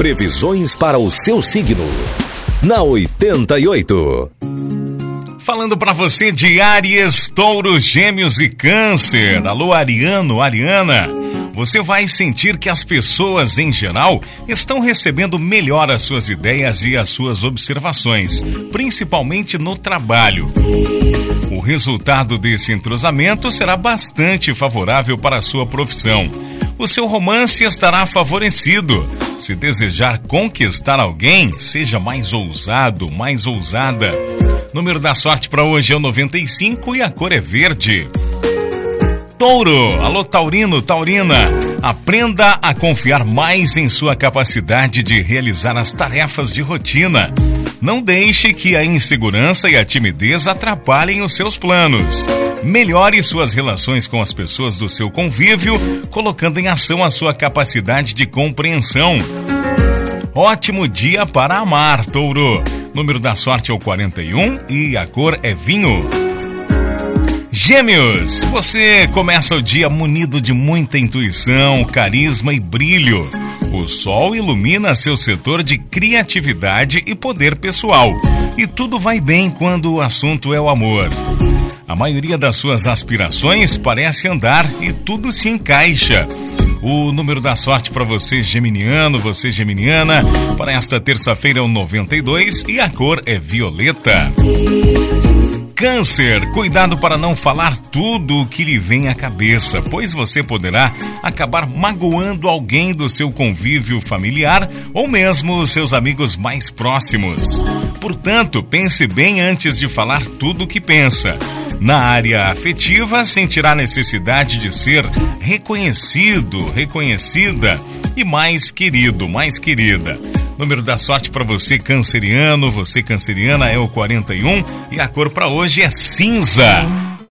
Previsões para o seu signo. Na 88. Falando para você de Aries, Touro, Gêmeos e Câncer. Alô, Ariano, Ariana. Você vai sentir que as pessoas, em geral, estão recebendo melhor as suas ideias e as suas observações, principalmente no trabalho. O resultado desse entrosamento será bastante favorável para a sua profissão. O seu romance estará favorecido. Se desejar conquistar alguém, seja mais ousado, mais ousada. Número da sorte para hoje é o 95 e a cor é verde. Touro, alô Taurino, Taurina, aprenda a confiar mais em sua capacidade de realizar as tarefas de rotina. Não deixe que a insegurança e a timidez atrapalhem os seus planos. Melhore suas relações com as pessoas do seu convívio, colocando em ação a sua capacidade de compreensão. Ótimo dia para amar, Touro. Número da sorte é o 41 e a cor é vinho. Gêmeos, você começa o dia munido de muita intuição, carisma e brilho. O sol ilumina seu setor de criatividade e poder pessoal. E tudo vai bem quando o assunto é o amor. A maioria das suas aspirações parece andar e tudo se encaixa. O número da sorte para você, geminiano, você, geminiana, para esta terça-feira é o 92 e a cor é violeta. Câncer, cuidado para não falar tudo o que lhe vem à cabeça, pois você poderá acabar magoando alguém do seu convívio familiar ou mesmo seus amigos mais próximos. Portanto, pense bem antes de falar tudo o que pensa. Na área afetiva, sentirá necessidade de ser reconhecido, reconhecida e mais querido, mais querida. Número da sorte para você canceriano, você canceriana é o 41 e a cor para hoje é cinza.